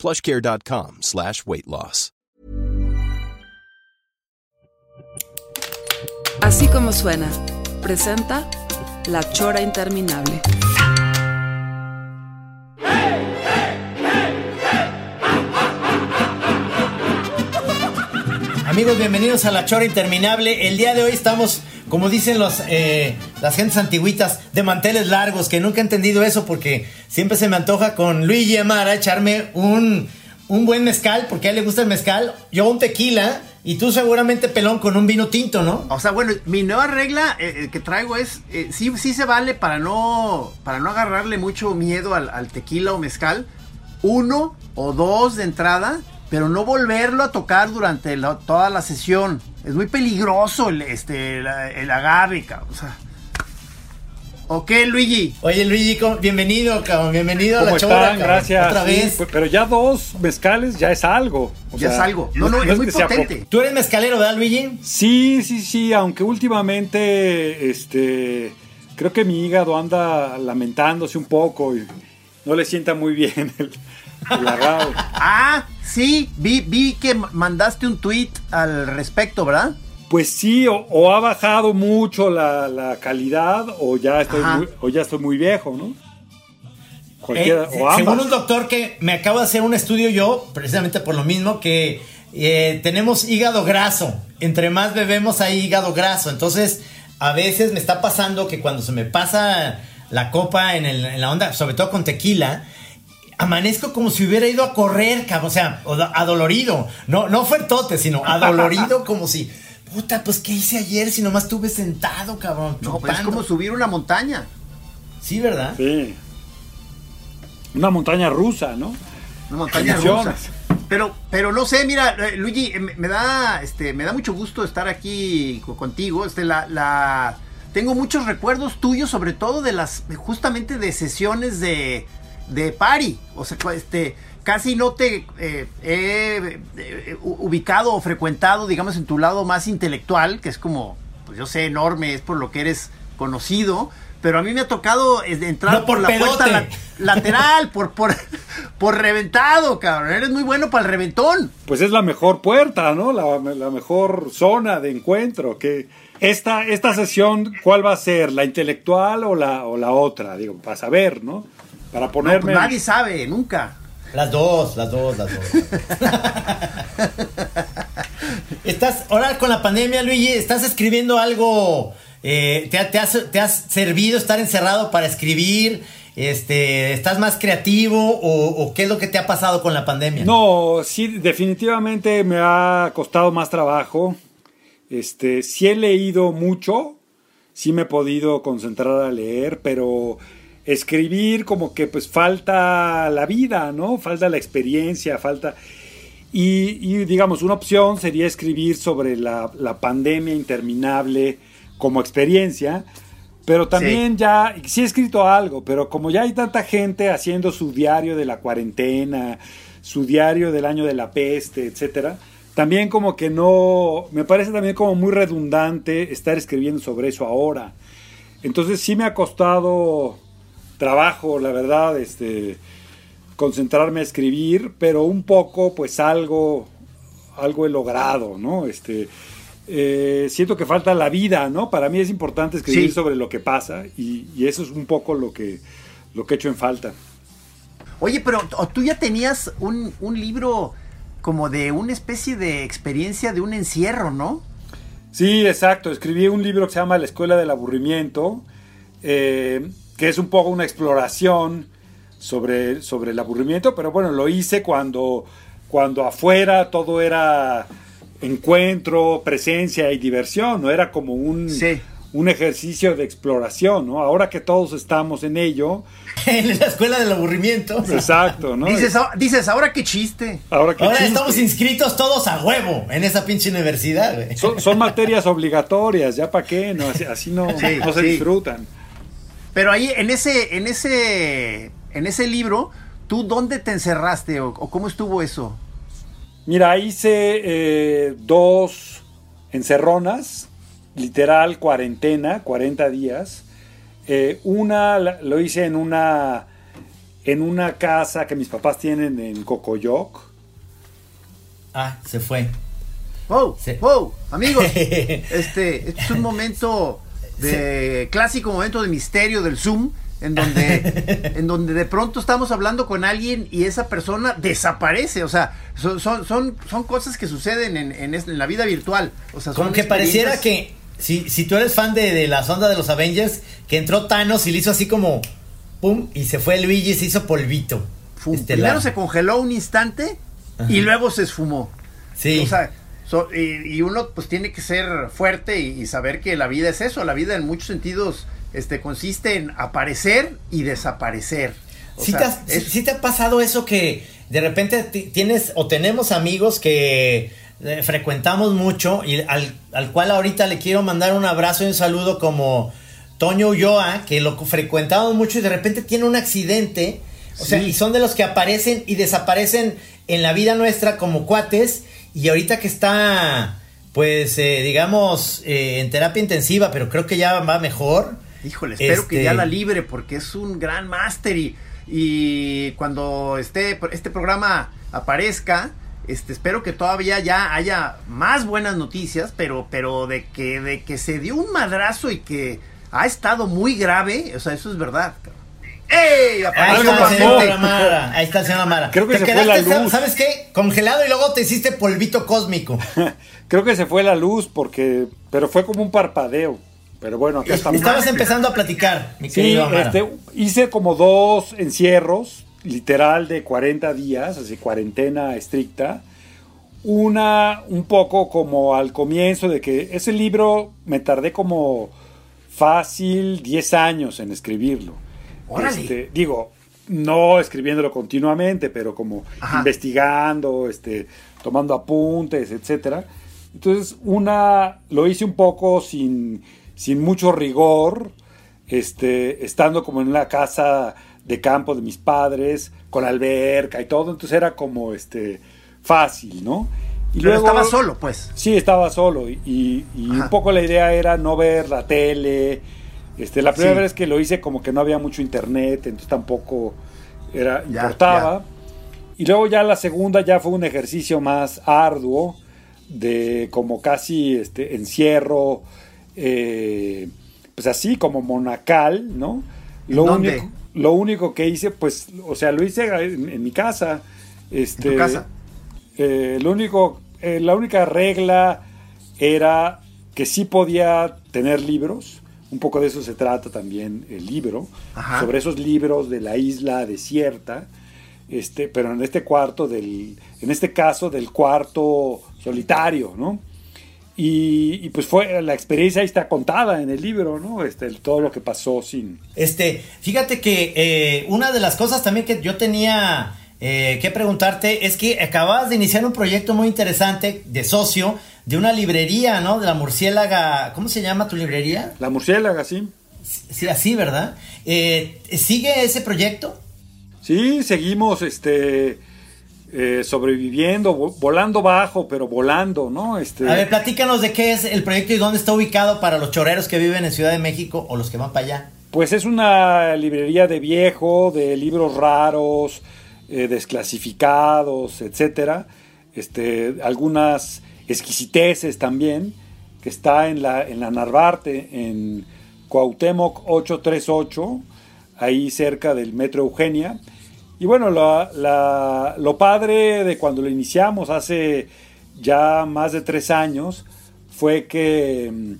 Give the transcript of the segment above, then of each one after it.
plushcare.com slash weight loss. Así como suena, presenta La Chora Interminable. Amigos, bienvenidos a La Chora Interminable. El día de hoy estamos, como dicen los, eh, las gentes antiguitas, de manteles largos, que nunca he entendido eso porque siempre se me antoja con Luigi Amara echarme un, un buen mezcal, porque a él le gusta el mezcal, yo un tequila y tú seguramente pelón con un vino tinto, ¿no? O sea, bueno, mi nueva regla eh, que traigo es, eh, sí, sí se vale para no, para no agarrarle mucho miedo al tequila o mezcal, uno o dos de entrada, pero no volverlo a tocar durante la- toda la sesión. Es muy peligroso el, este, la- el agarre, cabrón. O sea. Ok, Luigi. Oye, Luigi, ¿cómo- bienvenido, cabrón, bienvenido a ¿Cómo La Chora. Gracias. Otra Sí, vez. pues, pero ya dos mezcales ya es algo. O Ya sea, es algo. No, no, es muy potente. poco. Tú eres mezcalero, ¿verdad, Luigi? Sí, sí, sí, aunque últimamente, este, creo que mi hígado anda lamentándose un poco y no le sienta muy bien el, Ah, sí, vi, vi que ma- mandaste un tweet al respecto, ¿verdad? Pues sí, o, o ha bajado mucho la, la calidad o ya estoy muy, o ya estoy muy viejo, ¿no? Cualquiera, Eh, o ambas. según un doctor que me acabo de hacer un estudio yo, precisamente por lo mismo, que eh, tenemos hígado graso. Entre más bebemos hay hígado graso. Entonces, a veces me está pasando que cuando se me pasa la copa en, el- en la onda, sobre todo con tequila, amanezco como si hubiera ido a correr, cabrón. O sea, adolorido. No, no fuertote, sino adolorido como si... Puta, pues ¿qué hice ayer si nomás estuve sentado, cabrón? No, pues es chupando"? como subir una montaña. Sí, ¿verdad? Sí. Una montaña rusa, ¿no? Una montaña rusa. Pero, pero no sé, mira, eh, Luigi, eh, me, me da, este, me da mucho gusto estar aquí co- contigo. Este, la, la, tengo muchos recuerdos tuyos, sobre todo de las, justamente de sesiones de, de party. O sea, cu- este, casi no te eh, he eh, ubicado o frecuentado, digamos, en tu lado más intelectual, que es como, pues yo sé, enorme, es por lo que eres conocido. Pero a mí me ha tocado eh, entrar No por por, la puerta la- lateral, por, por, por reventado, cabrón. Eres muy bueno para el reventón. Pues es la mejor puerta, ¿no? La, la mejor zona de encuentro. Que esta, esta sesión, ¿cuál va a ser? ¿La intelectual o la, o la otra? Digo, para saber, ¿no? Para No, ponerme. pues nadie sabe, nunca. Las dos, las dos, las dos. estás, ahora con la pandemia, Luigi, ¿estás escribiendo algo? eh, te, ha- te has, ¿Te has servido estar encerrado para escribir? Este, ¿Estás más creativo o, o qué es lo que te ha pasado con la pandemia? No, sí, definitivamente me ha costado más trabajo. Este, sí he leído mucho, sí me he podido concentrar a leer, pero escribir como que pues falta la vida, ¿no? Falta la experiencia, falta... Y, y, digamos, una opción sería escribir sobre la, la pandemia interminable como experiencia, pero también ya, sí he escrito algo, pero como ya hay tanta gente haciendo su diario de la cuarentena, su diario del año de la peste, etcétera, también como que no, me parece también como muy redundante estar escribiendo sobre eso ahora. Entonces sí me ha costado trabajo, la verdad, este, concentrarme a escribir, pero un poco, pues algo, algo he logrado, ¿no? Este, eh, siento que falta la vida, ¿no? Para mí es importante escribir Sí. sobre lo que pasa y, y eso es un poco lo que, lo que he hecho en falta. Oye, pero tú ya tenías un, un libro como de una especie de experiencia de un encierro, ¿no? Sí, exacto. Escribí un libro que se llama La Escuela del Aburrimiento, eh, que es un poco una exploración sobre, sobre el aburrimiento, pero bueno, lo hice cuando, cuando afuera todo era encuentro, presencia y diversión, no era como un, Sí. un ejercicio de exploración, ¿no? Ahora que todos estamos en ello. en la escuela del aburrimiento. Exacto, ¿no? Dices, ah- dices ahora qué chiste. Ahora, qué Ahora chiste. estamos inscritos todos a huevo en esa pinche universidad, son, son materias obligatorias, ya para qué, no, así, así no, Sí, no se sí. disfrutan. Pero ahí, en ese, en ese, en ese libro, ¿tú dónde te encerraste o, o cómo estuvo eso? Mira, hice eh, dos encerronas, literal cuarentena, 40 días. Eh, una lo hice en una en una casa que mis papás tienen en Cocoyoc. Ah, se fue. Wow, Sí. wow, amigos, este, este es un momento de clásico momento de misterio del Zoom, en donde, en donde de pronto estamos hablando con alguien y esa persona desaparece. O sea, son, son, son, son cosas que suceden en, en, en la vida virtual. O sea, Como que pareciera que si, si tú eres fan de, de la sonda de los Avengers, que entró Thanos y le hizo así como pum y se fue Luigi y se hizo polvito. Primero se congeló un instante y luego se esfumó. Sí. O sea, so- y, y uno pues tiene que ser fuerte y, y saber que la vida es eso. La vida en muchos sentidos este, consiste en aparecer y desaparecer. ¿Sí, sea, te has- es- sí- sí te ha pasado eso que de repente ti- tienes o tenemos amigos que eh, frecuentamos mucho y al, al cual ahorita le quiero mandar un abrazo y un saludo como Toño Ulloa, que lo frecuentamos mucho y de repente tiene un accidente. O sea, y son de los que aparecen y desaparecen en la vida nuestra como cuates. Y ahorita que está, pues, eh, digamos, eh, en terapia intensiva, pero creo que ya va mejor. Híjole, espero que Este- ya la libre porque es un gran máster y, y cuando esté este programa aparezca, este espero que todavía ya haya más buenas noticias, pero pero de que de que se dio un madrazo y que ha estado muy grave, o sea, eso es verdad. cabrón. ¡Ey! Ahí está, el señor Amara. Ahí está el señor Amara. Creo que Te se fue la quedaste, luz. ¿sabes qué? Congelado y luego te hiciste polvito cósmico. Creo que se fue la luz porque pero fue como un parpadeo. Pero bueno, acá estamos. Estabas empezando a platicar, mi Sí, querido Amara. este, hice como dos encierros, literal de 40 días, así cuarentena estricta. Una un poco como al comienzo de que ese libro me tardé como fácil 10 años en escribirlo. Órale. Este, digo, no escribiéndolo continuamente, pero como Ajá. investigando, este, tomando apuntes, etcétera. Entonces, una lo hice un poco sin, sin mucho rigor, este, estando como en una casa de campo de mis padres, con alberca y todo, entonces era como este fácil, ¿no? Y Pero estaba solo, pues. Sí, estaba solo y, y- un poco la idea era no ver la tele. Este, la primera Sí. vez que lo hice como que no había mucho internet, entonces tampoco era Ya, importaba. Y luego ya la segunda ya fue un ejercicio más arduo de como casi este encierro, eh, pues así como monacal, ¿no? Lo dónde? único, lo único que hice, pues, o sea, lo hice en, en mi casa. Este, ¿En tu casa? eh, lo único, eh, la única regla era que sí podía tener libros. Un poco de eso se trata también el libro. Ajá. Sobre esos libros de la isla desierta. Este, pero en este cuarto del, en este caso del cuarto solitario, ¿no? Y, y, pues fue la experiencia ahí está contada en el libro, ¿no? Este, todo lo que pasó sin. Este, fíjate que eh, una de las cosas también que yo tenía eh, que preguntarte es que acababas de iniciar un proyecto muy interesante de socio de una librería, ¿no? De la murciélaga. ¿Cómo se llama tu librería? La murciélaga, sí. Sí, así, ¿verdad? Eh, ¿Sigue ese proyecto? Sí, seguimos este, eh, sobreviviendo, vo- volando bajo, pero volando, ¿no? Este, A ver, platícanos de qué es el proyecto y dónde está ubicado para los choreros que viven en Ciudad de México o los que van para allá. Pues es una librería de viejo, de libros raros, eh, desclasificados, etcétera. Este, algunas exquisiteces también, que está en la, en la Narvarte, en Cuauhtémoc 838, ahí cerca del Metro Eugenia. Y bueno, lo padre de cuando lo iniciamos hace ya más de tres años fue que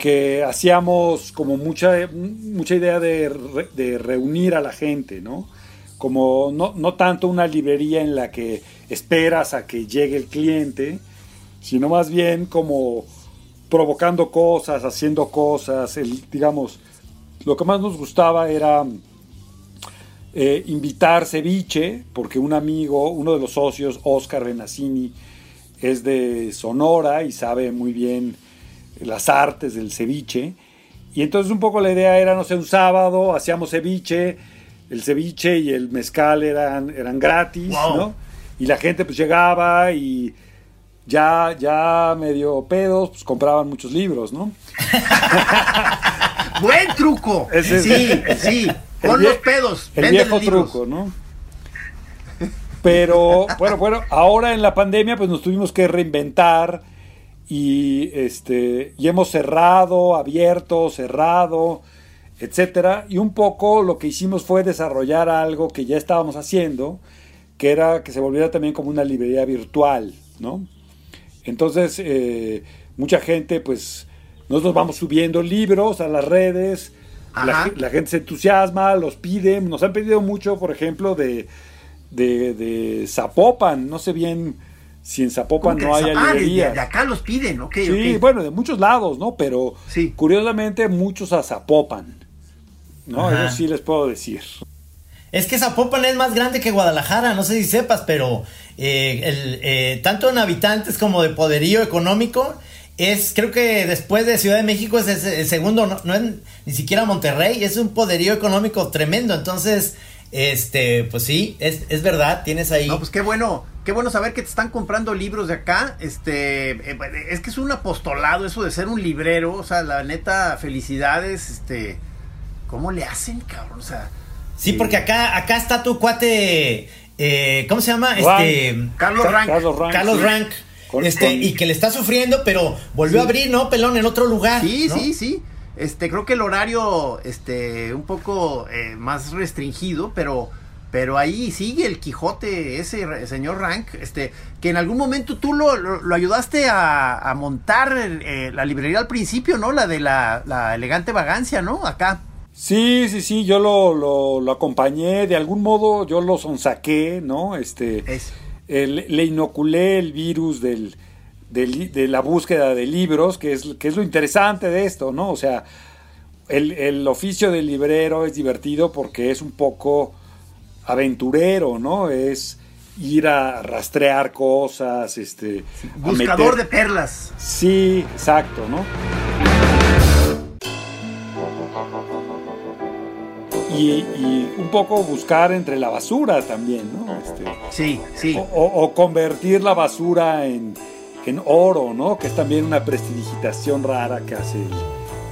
que hacíamos como mucha, mucha idea de, de reunir a la gente, ¿no? Como no, no tanto una librería en la que esperas a que llegue el cliente, sino más bien como provocando cosas, haciendo cosas, el, digamos, lo que más nos gustaba era eh, invitar ceviche, porque un amigo, uno de los socios, Oscar Benassini, es de Sonora y sabe muy bien las artes del ceviche. Y entonces un poco la idea era, no sé, un sábado hacíamos ceviche, el ceviche y el mezcal eran, eran gratis, ¿no? Y la gente pues llegaba y ya, ya medio pedos, pues compraban muchos libros, ¿no? Buen truco. sí, sí. Con los pedos. El viejo truco, ¿no? Pero bueno, bueno, ahora en la pandemia pues nos tuvimos que reinventar y este y hemos cerrado, abierto, cerrado, etcétera, y un poco lo que hicimos fue desarrollar algo que ya estábamos haciendo, que era que se volviera también como una librería virtual, ¿no? Entonces, eh, mucha gente, pues, nosotros vamos subiendo libros a las redes, la, gente se entusiasma, los pide, nos han pedido mucho, por ejemplo, de, de, Zapopan, no sé bien si en Zapopan no hay librerías. De, acá los piden, ok. Sí, bueno, de muchos lados, ¿no? Pero curiosamente muchos a Zapopan, ¿no? Eso sí les puedo decir. Es que Zapopan es más grande que Guadalajara, no sé si sepas, pero eh, eh, tanto en habitantes como de poderío económico, es, creo que después de Ciudad de México es el, segundo, no, es ni siquiera Monterrey, es un poderío económico tremendo. Entonces, este, pues sí, es, es verdad, tienes ahí. No, pues qué bueno, qué bueno saber que te están comprando libros de acá. Este, eh, es que es un apostolado eso de ser un librero, o sea, la neta, felicidades, este, ¿cómo le hacen, cabrón? O sea. Sí, porque acá, acá está tu cuate, eh, ¿cómo se llama? Este, Carlos Rank. Carlos Rank este, y que le está sufriendo, pero volvió a abrir, ¿no? Pelón, en otro lugar. Sí, sí, sí. Este, creo que el horario, este, un poco eh, más restringido, pero, pero ahí sigue el Quijote, ese señor Rank, este, que en algún momento tú lo, lo, ayudaste a, montar eh, la librería al principio, ¿no? La de la, la elegante vagancia, ¿no? Acá. Sí, sí, sí, yo lo, lo, lo, acompañé, de algún modo yo lo sonsaqué, ¿no? Este, es le inoculé el virus del, de la búsqueda de libros, que es, que es lo interesante de esto, ¿no? O sea, el, oficio del librero es divertido porque es un poco aventurero, ¿no? Es ir a rastrear cosas, este... Buscador de perlas. Sí, exacto, ¿no? Y, un poco buscar entre la basura también, ¿no? Este, sí, sí. O, convertir la basura en, oro, ¿no? Que es también una prestidigitación rara que hace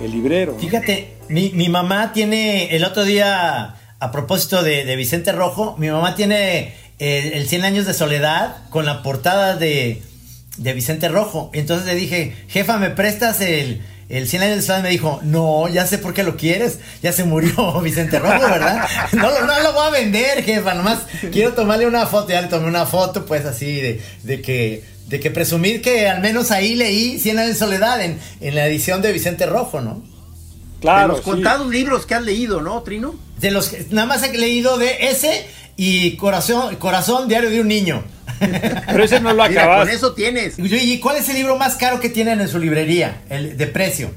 el, librero. Fíjate, mi, mamá tiene, el otro día, a propósito de, Vicente Rojo, mi mamá tiene el, el, 100 años de soledad con la portada de, de Vicente Rojo. Entonces le dije, jefa, ¿me prestas el el 100 años de soledad me dijo, no, ya sé por qué lo quieres, ya se murió Vicente Rojo, ¿verdad? No, no lo voy a vender, jefa, nomás quiero tomarle una foto, ya le tomé una foto, pues así, de, de que de que presumir que al menos ahí leí 100 años de soledad en, en la edición de Vicente Rojo, ¿no? Claro. De los contados libros que has leído, ¿no, Trino? De los que nada más he leído de ese y Corazón, Corazón Diario de un Niño. Pero ese no lo acabas. con eso tienes. ¿Y cuál es el libro más caro que tienen en su librería? El de precio.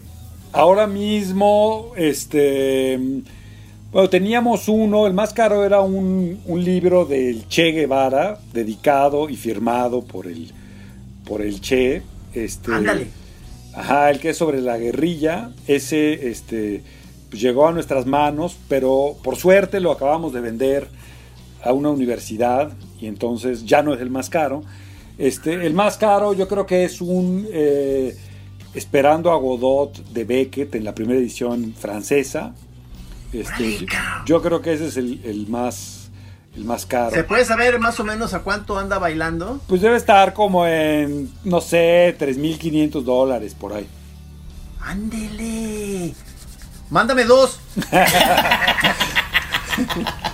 Ahora mismo, este. Bueno, teníamos uno, el más caro era un, libro del Che Guevara, dedicado y firmado por el, por el Che. Este, Ándale. Ajá, el que es sobre la guerrilla. Ese este, pues, llegó a nuestras manos, pero por suerte lo acabamos de vender a una universidad y entonces ya no es el más caro. Este, el más caro yo creo que es un eh, Esperando a Godot de Beckett en la primera edición francesa. Este, yo creo que ese es el, más el más caro. ¿Se puede saber más o menos a cuánto anda bailando? Pues debe estar como en, no sé, 3.500 dólares por ahí. Ándele. Mándame dos.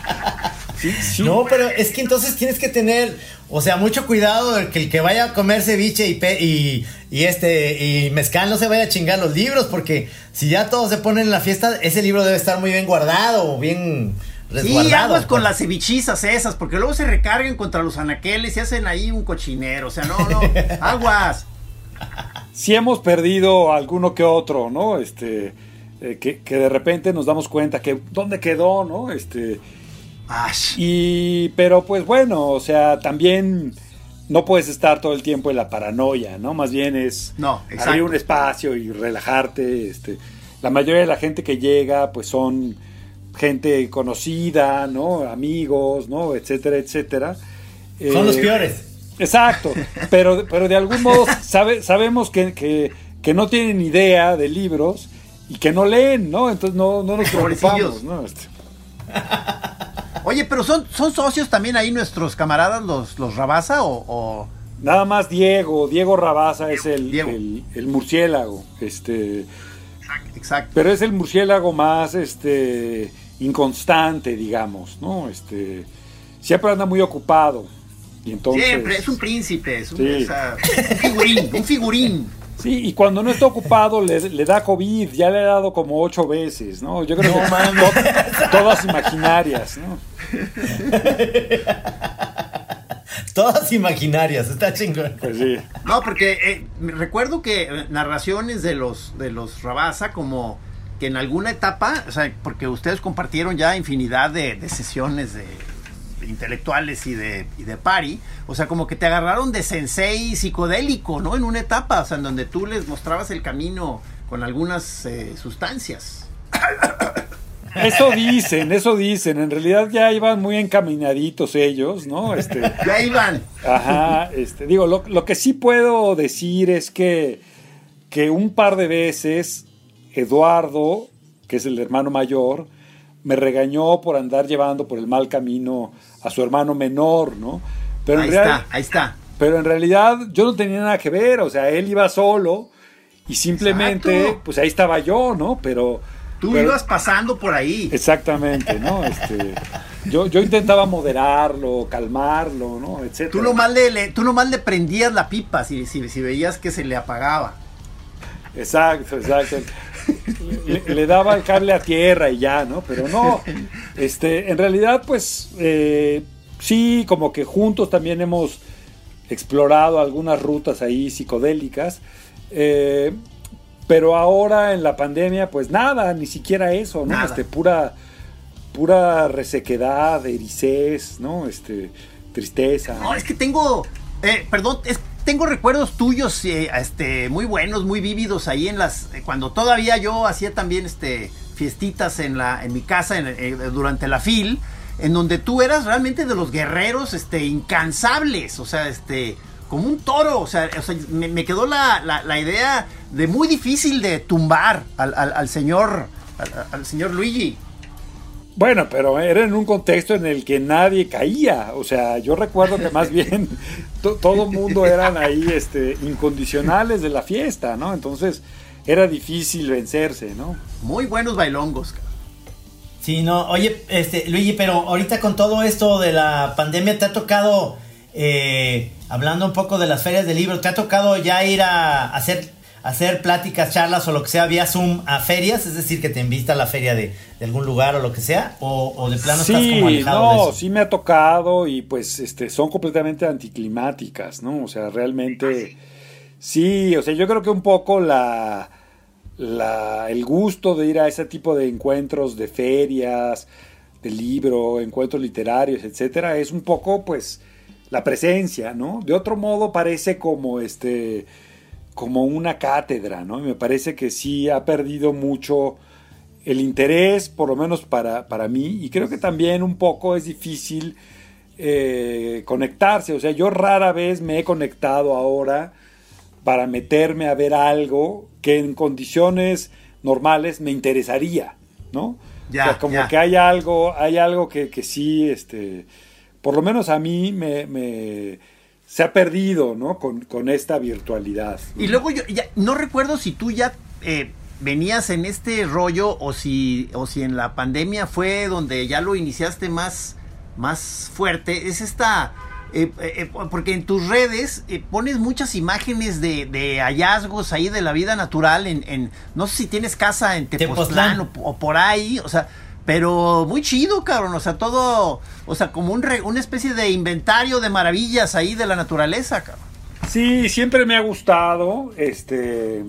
No, pero es que entonces tienes que tener, o sea, mucho cuidado de que el que vaya a comer ceviche y, y, este y mezcal no se vaya a chingar los libros, porque si ya todos se ponen en la fiesta, ese libro debe estar muy bien guardado o bien resguardado. Sí, aguas con las cevichizas esas, porque luego se recargan contra los anaqueles y hacen ahí un cochinero, o sea, no, no, aguas. sí hemos perdido alguno que otro, ¿no? Este, eh, que, que, de repente nos damos cuenta que dónde quedó, ¿no? Este, y, pero pues bueno, o sea, también no puedes estar todo el tiempo en la paranoia, ¿no? Más bien es no, abrir un espacio y relajarte. Este, la mayoría de la gente que llega, pues son gente conocida, ¿no? Amigos, ¿no? Etcétera, etcétera. Son los eh, peores. Exacto, pero, pero de algún modo sabe, sabemos que, que, que, no tienen idea de libros y que no leen, ¿no? Entonces no, no nos preocupamos, ¿no? Este. Oye, pero son, son socios también ahí nuestros camaradas, los, los Rabasa o, Nada más Diego, Diego Rabasa es el, el, el, murciélago, este... Exacto. Pero es el murciélago más, este, inconstante, digamos, ¿no? Este, siempre anda muy ocupado. Y entonces, siempre, es un príncipe, es un, un figurín, un figurín. Sí, y cuando no está ocupado le, le, da COVID, ya le ha dado como ocho veces, ¿no? Yo creo que to, todas imaginarias, ¿no? todas imaginarias, está chingón. Pues sí. No, porque eh, recuerdo que eh, narraciones de los de los Rabasa como que en alguna etapa, o sea, porque ustedes compartieron ya infinidad de, de sesiones de intelectuales y de, y de pari, o sea, como que te agarraron de sensei psicodélico, ¿no? En una etapa, o sea, en donde tú les mostrabas el camino con algunas eh, sustancias. Eso dicen, eso dicen. En realidad ya iban muy encaminaditos ellos, ¿no? Este, ya iban. Ajá, este, digo, lo, lo, que sí puedo decir es que, que un par de veces Eduardo, que es el hermano mayor, me regañó por andar llevando por el mal camino a su hermano menor, ¿no? Pero ahí está, ahí está. Pero en realidad yo no tenía nada que ver, o sea, él iba solo y simplemente, Exacto. pues ahí estaba yo, ¿no? Pero... Tú pero, ibas pasando por ahí. Exactamente, ¿no? Este, yo, yo intentaba moderarlo, calmarlo, ¿no? Etcétera. Tú nomás le, tú nomás le prendías la pipa si, si, si veías que se le apagaba. Exacto, exacto. Le, le, daba el cable a tierra y ya, ¿no? Pero no, este, en realidad, pues, eh, sí, como que juntos también hemos explorado algunas rutas ahí psicodélicas, eh, pero ahora en la pandemia, pues nada, ni siquiera eso, ¿no? Nada. Este, pura, pura resequedad, ericés, ¿no? Este, tristeza. No, es que tengo, eh, perdón, es tengo recuerdos tuyos eh, este, muy buenos, muy vívidos ahí en las. Eh, cuando todavía yo hacía también este, fiestitas en, la, en mi casa eh, durante la FIL, en donde tú eras realmente de los guerreros este, incansables, o sea, este, como un toro. O sea, me, quedó la, la, la, idea de muy difícil de tumbar al, al señor, al señor Luigi. Bueno, pero era en un contexto en el que nadie caía. O sea, yo recuerdo que más bien to, todo mundo eran ahí este, incondicionales de la fiesta, ¿no? Entonces era difícil vencerse, ¿no? Muy buenos bailongos. Sí, no, oye, este, Luigi, pero ahorita con todo esto de la pandemia, ¿te ha tocado, eh, hablando un poco de las ferias de libros, ¿te ha tocado ya ir a hacer hacer pláticas, charlas o lo que sea vía Zoom a ferias, es decir, que te invita a la feria de, de algún lugar o lo que sea, o, o de plano sí, estás como alejado no, de eso. sí me ha tocado y pues este son completamente anticlimáticas, ¿no? O sea, realmente sí, o sea, yo creo que un poco la, la el gusto de ir a ese tipo de encuentros de ferias, de libro, encuentros literarios, etcétera, es un poco pues la presencia, ¿no? De otro modo parece como este como una cátedra, ¿no? Y me parece que sí ha perdido mucho el interés, por lo menos para, para mí, y creo que también un poco es difícil eh, conectarse, o sea, yo rara vez me he conectado ahora para meterme a ver algo que en condiciones normales me interesaría, ¿no? Ya, o sea, como ya. que hay algo, hay algo que, que sí, este, por lo menos a mí me, me se ha perdido, ¿no? Con, con esta virtualidad. Y luego yo ya, no recuerdo si tú ya eh, venías en este rollo o si, o si en la pandemia fue donde ya lo iniciaste más, más fuerte. Es esta... Eh, eh, porque en tus redes eh, pones muchas imágenes de, de, hallazgos ahí de la vida natural en, en no sé si tienes casa en Tepoztlán, o, o, por ahí, o sea, pero muy chido, cabrón, o sea, todo, o sea, como un re, una especie de inventario de maravillas ahí de la naturaleza, cabrón. Sí, siempre me ha gustado, este,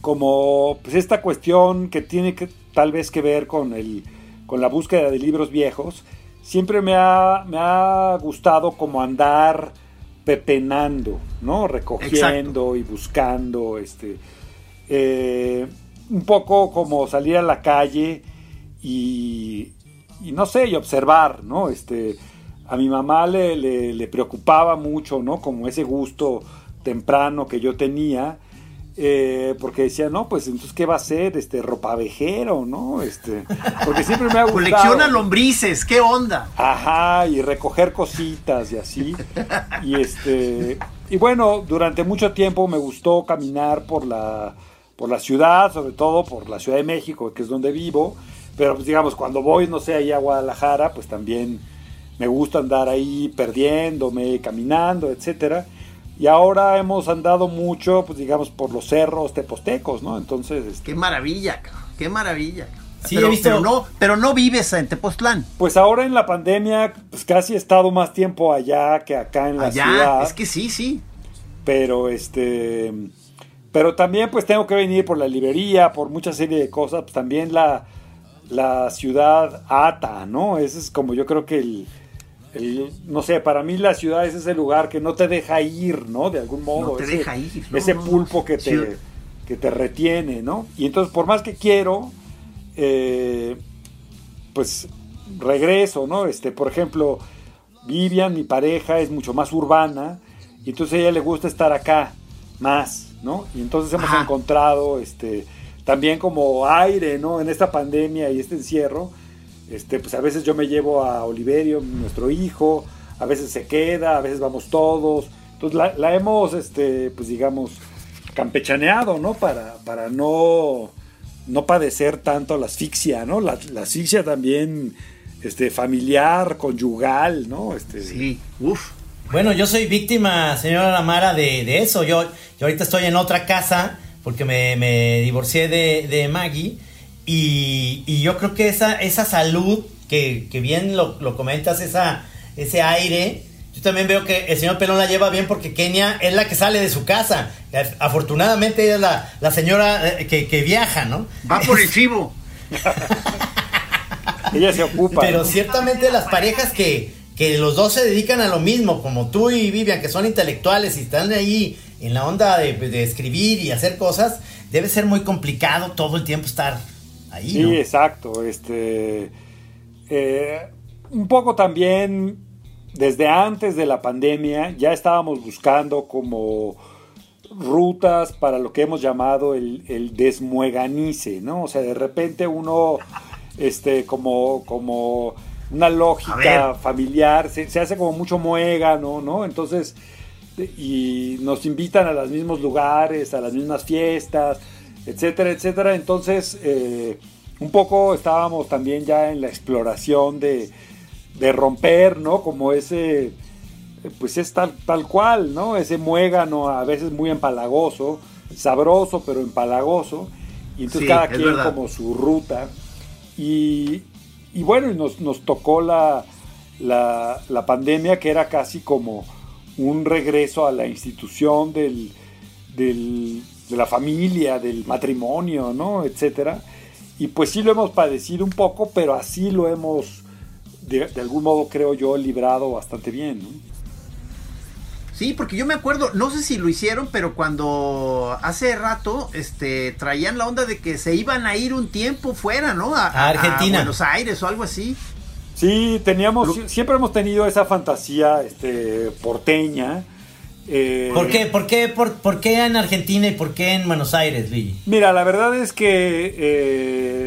como pues esta cuestión que tiene que tal vez que ver con el, con la búsqueda de libros viejos. Siempre me ha, me ha gustado como andar pepenando, ¿no? Recogiendo y buscando, este, eh, un poco como salir a la calle y, y no sé, y observar, ¿no? Este, a mi mamá le, le, preocupaba mucho, ¿no? Como ese gusto temprano que yo tenía. Eh, porque decía, no, pues entonces, ¿qué va a hacer? Este, ropavejero, ¿no? Este, porque siempre me ha gustado. Colecciona lombrices, ¿qué onda? Ajá, y recoger cositas y así. Y este, y bueno, durante mucho tiempo me gustó caminar por la, por la ciudad, sobre todo por la Ciudad de México, que es donde vivo. Pero pues digamos, cuando voy, no sé, ahí a Guadalajara, pues también me gusta andar ahí perdiéndome, caminando, etcétera. Y ahora hemos andado mucho, pues digamos, por los cerros tepostecos, ¿no? Entonces... Este... Qué maravilla, qué maravilla. Sí, pero, he visto... no, pero no vives en Tepoztlán. Pues ahora en la pandemia, pues casi he estado más tiempo allá que acá en la allá, ciudad. Es que sí, sí. Pero este... Pero también pues tengo que venir por la librería, por mucha serie de cosas. Pues también la, la ciudad ata, ¿no? Ese es como yo creo que el no sé, para mí la ciudad es ese lugar que no te deja ir, ¿no? De algún modo. No te ese, deja ir. ese pulpo que te, que te retiene, ¿no? Y entonces, por más que quiero, eh, pues regreso, ¿no? Este, por ejemplo, Vivian, mi pareja, es mucho más urbana y entonces a ella le gusta estar acá más, ¿no? Y entonces hemos encontrado, este, también como aire, ¿no? En esta pandemia y este encierro este, pues a veces yo me llevo a Oliverio, nuestro hijo, a veces se queda, a veces vamos todos. Entonces la, hemos, este, pues digamos, campechaneado, ¿no? Para, para no, no padecer tanto la asfixia, ¿no? La, asfixia también este, familiar, conyugal, ¿no? Este, sí, uff. Bueno, yo soy víctima, señora Lamara, de, de eso. Yo, yo ahorita estoy en otra casa porque me, me divorcié de, de Maggie y, yo creo que esa, esa salud, que, bien lo, comentas, esa, ese aire, yo también veo que el señor Pelón la lleva bien porque Kenia es la que sale de su casa. Afortunadamente ella es la, la señora eh, que, viaja, ¿no? Va por el chivo. ella se ocupa. Pero ciertamente las parejas que, que los dos se dedican a lo mismo, como tú y Vivian, que son intelectuales y están ahí en la onda de, de escribir y hacer cosas, debe ser muy complicado todo el tiempo estar sí, exacto. Este, eh, un poco también desde antes de la pandemia ya estábamos buscando como rutas para lo que hemos llamado el, el desmueganice, ¿no? O sea, de repente uno, este, como, como una lógica familiar, se, se, hace como mucho muégano, ¿no? Entonces, y nos invitan a los mismos lugares, a las mismas fiestas, etcétera, etcétera. Entonces, eh, un poco estábamos también ya en la exploración de, romper, ¿no? Como ese, pues es tal, tal cual, ¿no? Ese muégano a veces muy empalagoso, sabroso pero empalagoso. Y entonces cada quien como su ruta. Y, bueno, y nos, nos tocó la, la, la, pandemia que era casi como un regreso a la institución del, del de la familia, del matrimonio, ¿no? Etcétera. Y pues sí lo hemos padecido un poco, pero así lo hemos, de, algún modo creo yo, librado bastante bien, ¿no? Sí, porque yo me acuerdo, no sé si lo hicieron, pero cuando hace rato este, traían la onda de que se iban a ir un tiempo fuera, ¿no? A, Argentina. A Buenos Aires o algo así. Sí, teníamos, siempre hemos tenido esa fantasía este, porteña eh, ¿Por qué? ¿Por qué, por, qué en Argentina y por qué en Buenos Aires, Luigi? Mira, la verdad es que... Eh...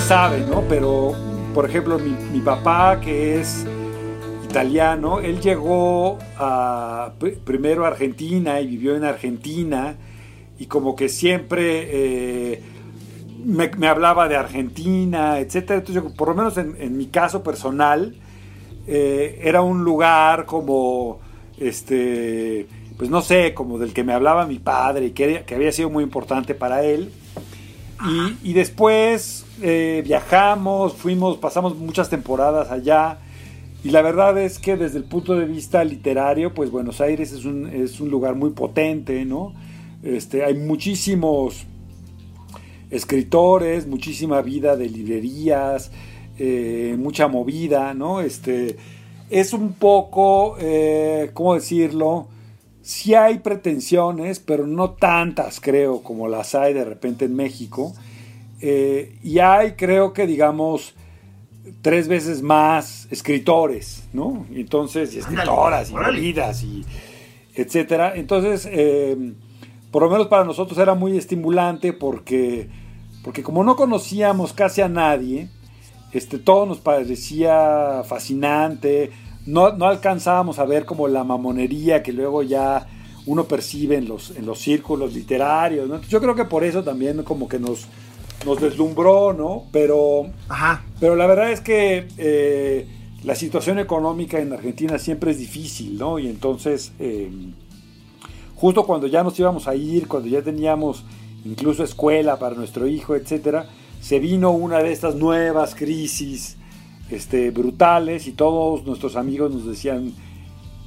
Sabe, ¿no? Pero, por ejemplo, mi, papá, que es italiano, él llegó primero a Argentina y vivió en Argentina y como que siempre eh, me, hablaba de Argentina, etcétera. Entonces, yo, por lo menos en, mi caso personal, eh, era un lugar como, este, pues no sé, como del que me hablaba mi padre y que había sido muy importante para él. Y, y después eh, viajamos, fuimos, pasamos muchas temporadas allá. Y la verdad es que desde el punto de vista literario, pues Buenos Aires es un, es un lugar muy potente, ¿no? Este, hay muchísimos escritores, muchísima vida de librerías, eh, mucha movida, ¿no? Este, es un poco, eh, ¿cómo decirlo? Sí hay pretensiones, pero no tantas, creo, como las hay de repente en México. Eh, y hay, creo que, digamos, tres veces más escritores, ¿no? Y Entonces, y escritoras, y movidas, y etcétera. Entonces, eh, por lo menos para nosotros era muy estimulante porque, porque como no conocíamos casi a nadie, este, todo nos parecía fascinante, no, no alcanzábamos a ver como la mamonería que luego ya uno percibe en los, en los círculos literarios. ¿no? Yo creo que por eso también como que nos, nos deslumbró, ¿no? Pero, Ajá. pero la verdad es que eh, la situación económica en Argentina siempre es difícil, ¿no? Y entonces, eh, justo cuando ya nos íbamos a ir, cuando ya teníamos incluso escuela para nuestro hijo, etcétera, se vino una de estas nuevas crisis este, brutales y todos nuestros amigos nos decían,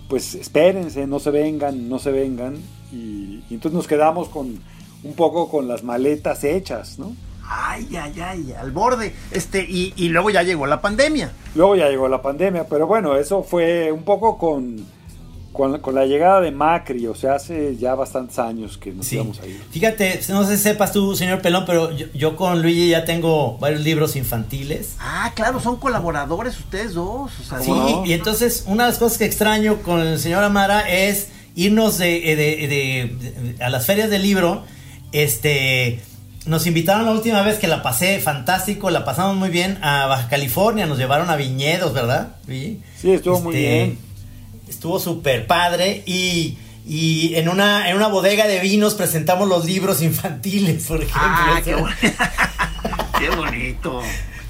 pues espérense, no se vengan, no se vengan. Y, y entonces nos quedamos con un poco con las maletas hechas, ¿no? Ay, ay, ay, al borde. Este, y, y luego ya llegó la pandemia. Luego ya llegó la pandemia, pero bueno, eso fue un poco con, con, con la llegada de Macri, o sea, hace ya bastantes años que nos Sí. íbamos a ir. Fíjate, no sé si sepas tú, señor Pelón, pero yo, yo con Luigi ya tengo varios libros infantiles. Ah, claro, son colaboradores ustedes dos. O sea, Sí, no? y entonces una de las cosas que extraño con el señor Amara es irnos de, de- de- de- a las ferias del libro. Este, nos invitaron la última vez que la pasé fantástico, la pasamos muy bien a Baja California, nos llevaron a viñedos, ¿verdad? Sí, Sí, estuvo muy bien. Estuvo súper padre y, y en, una, en una bodega de vinos presentamos los libros infantiles, por ejemplo. Ah, qué, bonito.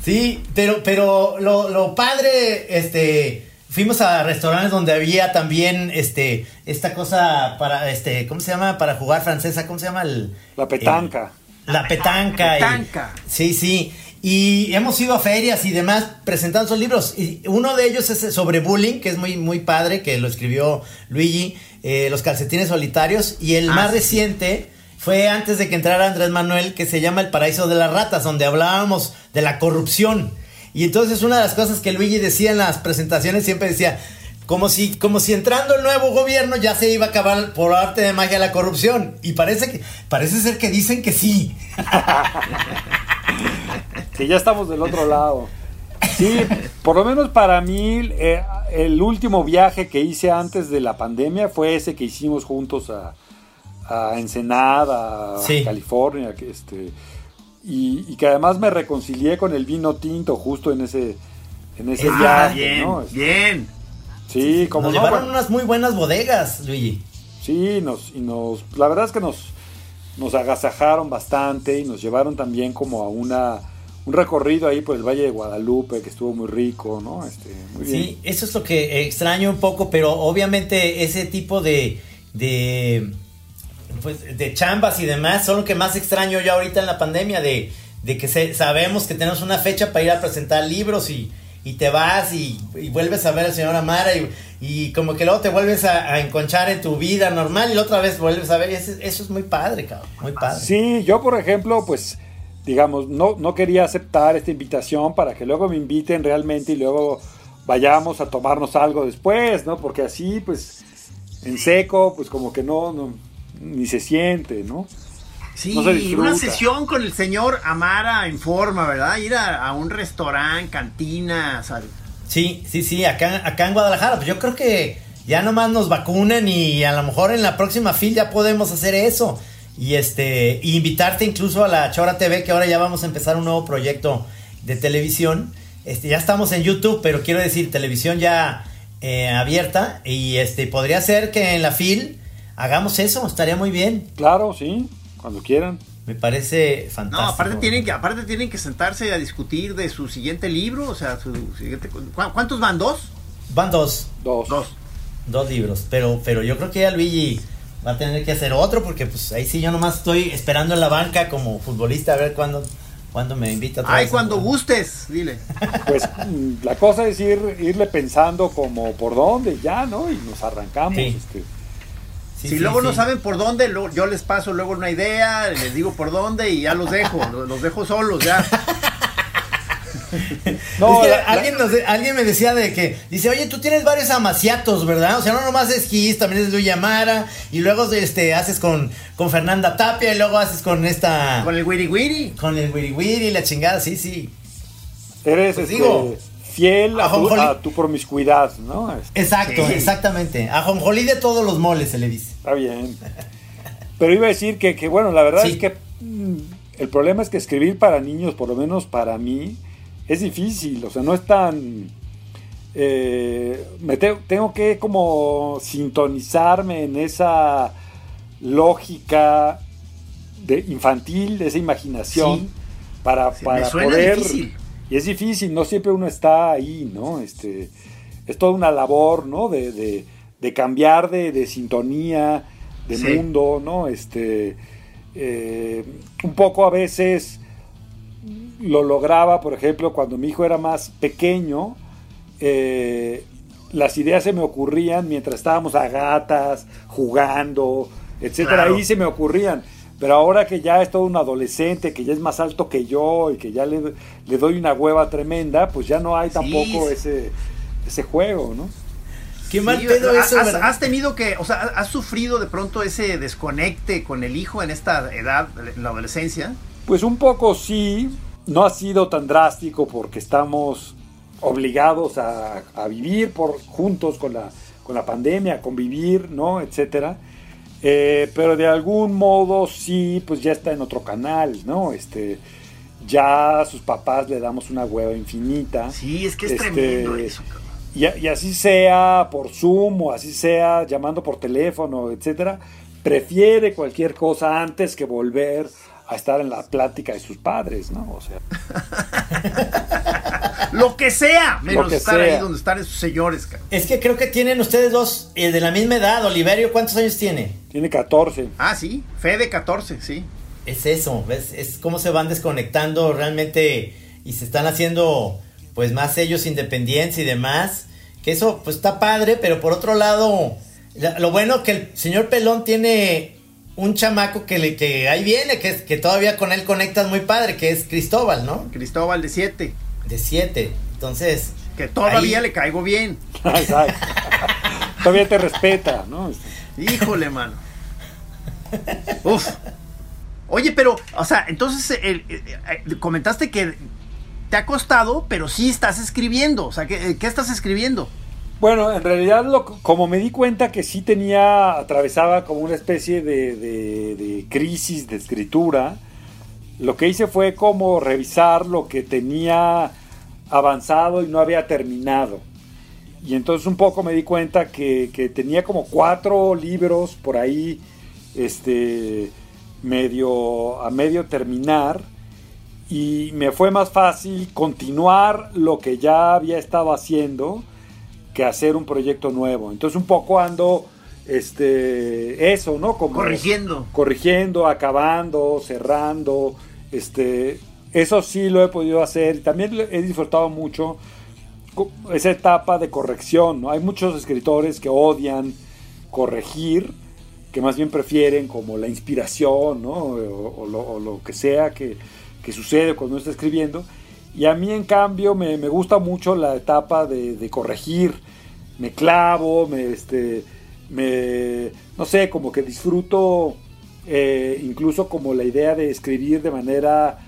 Sí, pero, pero lo, lo padre, este, fuimos a restaurantes donde había también, este, esta cosa para, este, ¿cómo se llama? Para jugar francesa, ¿cómo se llama? El, La petanca. el- la petanca. y- Petanca. sí, sí. Y hemos ido a ferias y demás presentando esos libros. Y uno de ellos es sobre bullying, que es muy, muy padre, que lo escribió Luigi, eh, Los calcetines solitarios. Y el Ah, más sí. reciente fue antes de que entrara Andrés Manuel, que se llama El paraíso de las ratas, donde hablábamos de la corrupción. Y entonces una de las cosas que Luigi decía en las presentaciones siempre decía, como si, como si entrando el nuevo gobierno ya se iba a acabar por arte de magia la corrupción. Y parece que, parece ser que dicen que sí. Que ya estamos del otro lado. Sí, por lo menos para mí, eh, el último viaje que hice antes de la pandemia fue ese que hicimos juntos a, a Ensenada, a Sí. California, que este, y, y que además me reconcilié con el vino tinto justo en ese, en ese Ah, viaje, bien, ¿no? Este, bien. Sí, como Nos no, llevaron bueno, unas muy buenas bodegas, Luigi. Sí, nos, y nos, la verdad es que nos, nos agasajaron bastante y nos llevaron también como a una, un recorrido ahí por el Valle de Guadalupe que estuvo muy rico, ¿no? Este, muy bien. Sí, eso es lo que extraño un poco, pero obviamente ese tipo de, de, pues, de chambas y demás son lo que más extraño yo ahorita en la pandemia, de, de que se- sabemos que tenemos una fecha para ir a presentar libros y, y te vas y, y vuelves a ver al señor Amara y, y como que luego te vuelves a, a enconchar en tu vida normal y la otra vez vuelves a ver, eso, eso es muy padre, cabrón, muy padre. Sí, yo por ejemplo, pues, digamos, no, no quería aceptar esta invitación para que luego me inviten realmente y luego vayamos a tomarnos algo después, ¿no? Porque así, pues, en seco, pues como que no, no ni se siente, ¿no? Sí, no se una sesión con el señor Amara en forma, ¿verdad? Ir a, a un restaurante, cantina, o sea, Sí, sí, sí, acá, acá en Guadalajara. Pues yo creo que ya nomás nos vacunen y a lo mejor en la próxima fil ya podemos hacer eso. Y este, invitarte incluso a la Chora TV, que ahora ya vamos a empezar un nuevo proyecto de televisión. Este, ya estamos en YouTube, pero quiero decir, televisión ya eh, abierta. Y este, podría ser que en la fil hagamos eso, estaría muy bien. Claro, sí, cuando quieran. Me parece No, fantástico. aparte tienen que, aparte tienen que sentarse a discutir de su siguiente libro, o sea, su siguiente. ¿cu- ¿Cuántos van? ¿Dos? Van dos, Dos. Dos. dos libros, pero, pero yo creo que ya Luigi va a tener que hacer otro porque pues ahí sí yo nomás estoy esperando en la banca como futbolista a ver cuándo, cuándo me invita. otra Ay, a cuando gustes, dile. Pues la cosa es ir, irle pensando como por dónde ya, ¿no? Y nos arrancamos. Sí. este. Sí, si sí, luego no saben por dónde, yo les paso luego una idea, les digo por dónde y ya los dejo, los, los dejo solos ya. No, Es que la- la- alguien, nos de- alguien me decía de que, dice, oye, tú tienes varios amaciatos, ¿verdad? O sea, no nomás es Kiss, también es Luis Yamara, y luego este, haces con, con Fernanda Tapia, y luego haces con esta, Con el wiri wiri. con el Wiri Wiri, la chingada, sí, sí. eres Pues este, digo, fiel a tu, ajonjolí. a tu promiscuidad, ¿no? Este, Exacto, Sí. exactamente. A Jonjolí de todos los moles se le dice. Está bien. Pero iba a decir que, que, bueno, la verdad Sí. es que mm, el problema es que escribir para niños, por lo menos para mí, es difícil. O sea, no es tan... eh, me te- tengo que como sintonizarme en esa lógica de infantil, de esa imaginación, Sí. para, para poder... difícil. Y es difícil, no siempre uno está ahí, ¿no? Este, es toda una labor, ¿no? De, de- de cambiar de, de sintonía, de Sí. mundo, ¿no? Este, eh, un poco a veces lo lograba, por ejemplo, cuando mi hijo era más pequeño, eh, las ideas se me ocurrían mientras estábamos a gatas, jugando, etcétera, Claro. ahí se me ocurrían. Pero ahora que ya es todo un adolescente, que ya es más alto que yo y que ya le, le doy una hueva tremenda, pues ya no hay tampoco sí. ese, ese juego, ¿no? Qué mal Sí, pedo has, eso, has- ¿verdad? has tenido que, o sea, has sufrido de pronto ese desconecte con el hijo en esta edad, en la adolescencia. Pues un poco sí, no ha sido tan drástico porque estamos obligados a, a vivir por, juntos con la, con la pandemia, a convivir, ¿no? Etcétera. Eh, pero de algún modo sí, pues ya está en otro canal, ¿no? Este, ya a sus papás le damos una hueva infinita. Sí, es que es Este, tremendo eso. Y, y así sea por Zoom o así sea llamando por teléfono, etcétera, prefiere cualquier cosa antes que volver a estar en la plática de sus padres, ¿no? O sea, Lo que sea, menos que estar sea. ahí donde están esos señores. Es que creo que tienen ustedes dos eh, de la misma edad. Oliverio, ¿cuántos años tiene? tiene 14. Ah, sí, Fede 14, sí. Es eso, ¿ves? Es cómo se van desconectando realmente y se están haciendo pues más ellos independientes y demás. Que eso pues está padre, pero por otro lado, la- lo bueno que el señor Pelón tiene un chamaco que, le, que ahí viene, que, es, que todavía con él conectas muy padre, que es Cristóbal, ¿no? Cristóbal de 7, De siete. Entonces... que todavía ahí- le caigo bien. Exacto. Todavía te respeta, ¿no? Híjole, mano. Uf. Oye, pero, o sea, entonces eh, eh, eh, comentaste que te ha costado, pero sí estás escribiendo. O sea, ¿qué, qué estás escribiendo? Bueno, en realidad, lo, como me di cuenta que sí tenía, atravesaba como una especie de, de- de crisis de escritura, lo que hice fue como revisar lo que tenía avanzado y no había terminado. Y entonces un poco me di cuenta que, que tenía como cuatro libros por ahí, este, medio, a medio terminar. Y me fue más fácil continuar lo que ya había estado haciendo que hacer un proyecto nuevo. Entonces un poco ando este eso, ¿no? Como Corrigiendo. corrigiendo, acabando, cerrando, este eso sí lo he podido hacer también he disfrutado mucho esa etapa de corrección, ¿no? Hay muchos escritores que odian corregir, que más bien prefieren como la inspiración, ¿no? O, o lo, o lo que sea que, que sucede cuando uno está escribiendo. Y a mí, en cambio, me, me gusta mucho la etapa de, de corregir. Me clavo, me, este, me, no sé, como que disfruto eh, incluso como la idea de escribir de manera,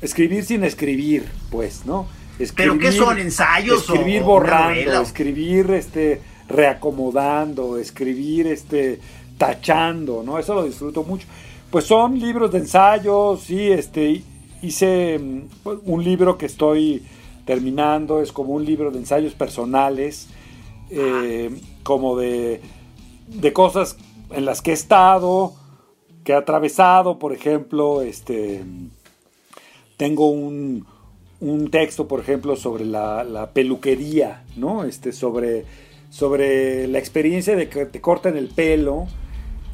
escribir sin escribir, pues, ¿no? ¿Pero qué son ensayos? Escribir borrando, escribir este, reacomodando, escribir este, tachando, ¿no? Eso lo disfruto mucho. Pues son libros de ensayos, sí, este, hice mm, un libro que estoy terminando, es como un libro de ensayos personales, eh, como de, de cosas en las que he estado, que he atravesado, por ejemplo, este, tengo un, un texto, por ejemplo, sobre la, peluquería, ¿no? Este, sobre, sobre la experiencia de que te cortan el pelo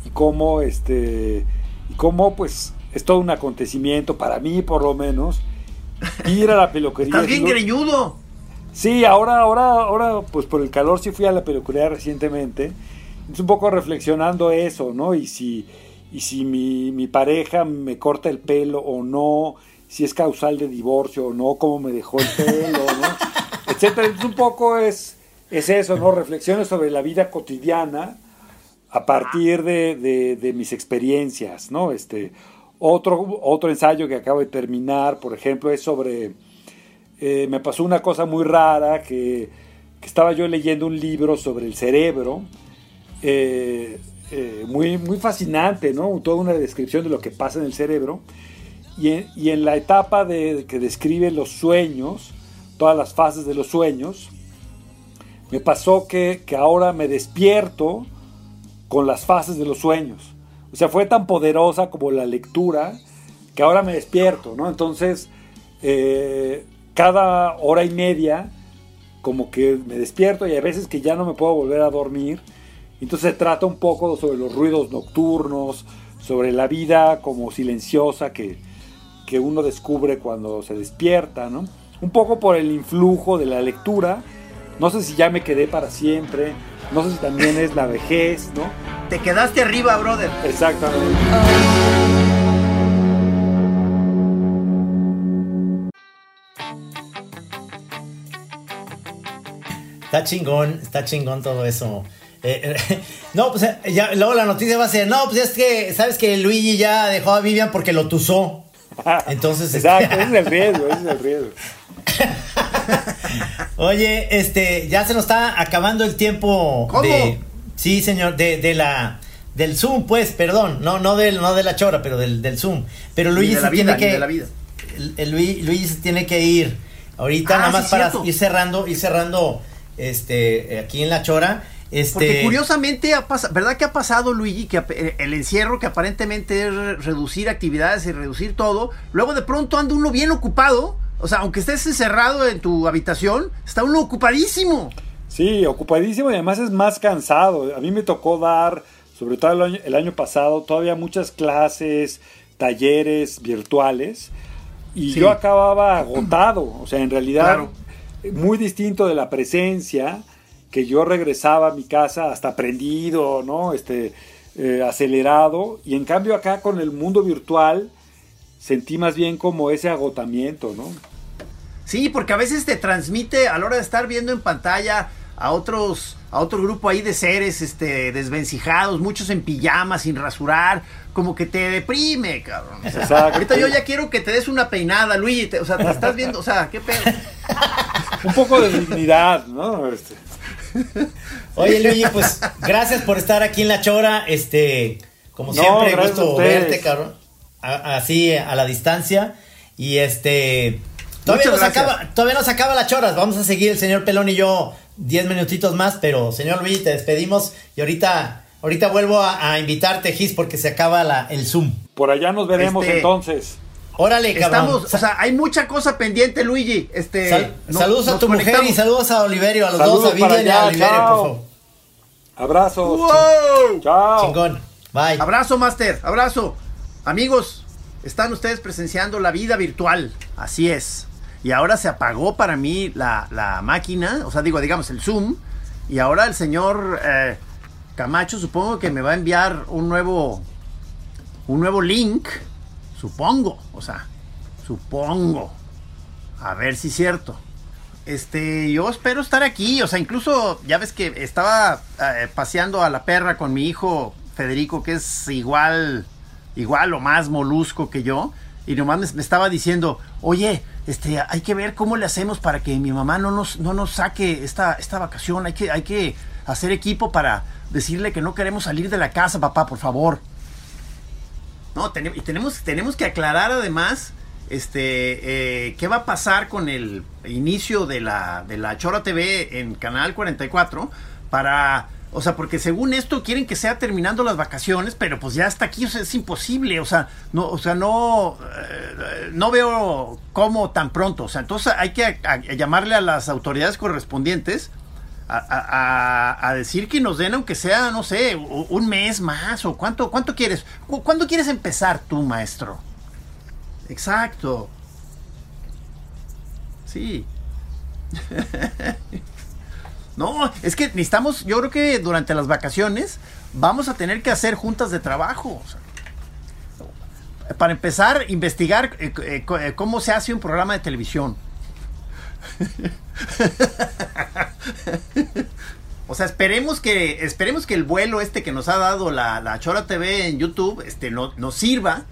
y cómo, este, y cómo, pues, es todo un acontecimiento, para mí por lo menos, ir a la peluquería. Estás bien greñudo. Sí, ahora, ahora, ahora, pues por el calor sí fui a la peluquería recientemente. Es un poco reflexionando eso, ¿no? Y si, y si mi, mi pareja me corta el pelo o no, si es causal de divorcio o no, cómo me dejó el pelo, ¿no? etcétera. Entonces un poco es, es eso, ¿no? Reflexiones sobre la vida cotidiana a partir de, de, mis experiencias, ¿no? Este, otro, otro ensayo que acabo de terminar, por ejemplo, es sobre... Eh, me pasó una cosa muy rara que, que, estaba yo leyendo un libro sobre el cerebro, eh, eh, muy, muy fascinante, ¿no? Toda una descripción de lo que pasa en el cerebro. Y en, la etapa de, que describe los sueños, todas las fases de los sueños, me pasó que, ahora me despierto con las fases de los sueños. O sea, fue tan poderosa como la lectura que ahora me despierto, ¿no? Entonces, eh, cada hora y media, como que me despierto y hay veces que ya no me puedo volver a dormir. Entonces se trata un poco sobre los ruidos nocturnos, sobre la vida como silenciosa que, que uno descubre cuando se despierta, ¿no? Un poco por el influjo de la lectura. No sé si ya me quedé para siempre. No sé si también es la vejez, ¿no? Te quedaste arriba, brother. Exactamente. Está chingón, está chingón todo eso. Eh, eh, no, pues eh, ya, luego la noticia va a ser, no, pues es que, ¿sabes que Luigi ya dejó a Vivian porque lo tusó? Entonces. Exacto, ese es el riesgo, ese es el riesgo. Oye, este, ya se nos está acabando el tiempo ¿Cómo? de. Sí, señor, de, de la. Del Zoom, pues, perdón, no, no, del, no de la chora, pero del, del Zoom. Pero Luis se tiene que. El, Luis, se tiene que ir. Ahorita, ah, nada más para ir cerrando, ir cerrando este, aquí en la chora. Este... Porque curiosamente, ha ¿verdad que ha pasado, Luigi, que eh, el encierro que aparentemente es reducir actividades y reducir todo, luego de pronto anda uno bien ocupado, o sea, aunque estés encerrado en tu habitación, está uno ocupadísimo. Sí, ocupadísimo y además es más cansado. A mí me tocó dar, sobre todo el año, el año pasado, todavía muchas clases, talleres virtuales y yo acababa agotado, o sea, en realidad muy distinto de la presencia que yo regresaba a mi casa hasta prendido, ¿no? Este, eh, acelerado. Y en cambio acá con el mundo virtual sentí más bien como ese agotamiento, ¿no? Sí, porque a veces te transmite a la hora de estar viendo en pantalla a otros a otro grupo ahí de seres este desvencijados, muchos en pijamas sin rasurar, como que te deprime, cabrón. Ahorita yo ya quiero que te des una peinada, Luis, o sea, te estás viendo, o sea, qué pedo. Un poco de dignidad, ¿no? Este. Oye, Luigi, pues gracias por estar aquí en La Chora. Este, como siempre, gusto verte, cabrón. así a la distancia. Y este. Todavía nos, acaba, todavía nos acaba la chora. Vamos a seguir el señor Pelón y yo 10 minutitos más. Pero, señor Luigi, te despedimos. Y ahorita, ahorita vuelvo a, invitarte, Gis, porque se acaba la, el Zoom. Por allá nos veremos este, entonces. Órale, cabrón. Estamos, o sea, hay mucha cosa pendiente, Luigi. Este, saludos a tu mujer y saludos a Oliverio, a los dos, a Vivian y a Oliverio, por favor. Abrazos. Wow. Chao. Chingón. Bye. Abrazo, Master. Abrazo. Amigos, están ustedes presenciando la vida virtual. Así es. Y ahora se apagó para mí la, la máquina, o sea, digo, digamos, el Zoom. Y ahora el señor eh, Camacho supongo que me va a enviar un nuevo, un nuevo link Supongo, o sea, supongo. A ver si es cierto. Este, yo espero estar aquí, o sea, incluso ya ves que estaba eh, paseando a la perra con mi hijo Federico, que es igual, igual o más molusco que yo, y nomás me, estaba diciendo, oye, este, hay que ver cómo le hacemos para que mi mamá no nos, no nos saque esta, esta vacación, hay que, hay que hacer equipo para decirle que no queremos salir de la casa, papá, por favor. No, y tenemos, tenemos que aclarar además este, eh, qué va a pasar con el inicio de la, de la Chora TV en Canal 44 para... O sea, porque según esto quieren que sea terminando las vacaciones, pero pues ya hasta aquí o sea, es imposible. O sea, no, o sea, no, eh, no veo cómo tan pronto. O sea, entonces hay que llamarle a las autoridades correspondientes a, decir que nos den, aunque sea, no sé, un mes más o cuánto, cuánto quieres. ¿Cuándo quieres empezar tú, maestro? Exacto. Sí. no, es que necesitamos, yo creo que durante las vacaciones vamos a tener que hacer juntas de trabajo. para empezar, investigar eh, eh, eh, cómo se hace un programa de televisión. o sea, esperemos que, esperemos que el vuelo este que nos ha dado la, la Chora TV en YouTube este, no, nos sirva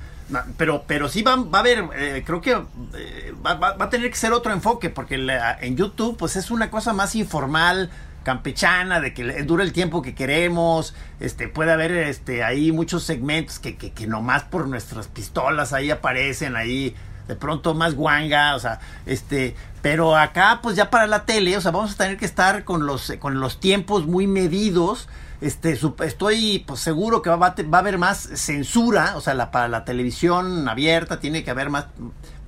pero, pero sí va, va a haber, eh, creo que eh, va, va, a tener que ser otro enfoque, porque en YouTube pues es una cosa más informal, campechana, de que dura el tiempo que queremos, este, puede haber este, ahí muchos segmentos que, que, que nomás por nuestras pistolas ahí aparecen, ahí de pronto más guanga, o sea, este, pero acá pues ya para la tele, o sea, vamos a tener que estar con los, con los tiempos muy medidos, este, estoy pues, seguro que va, va, a haber más censura, o sea, la, para la televisión abierta tiene que haber más,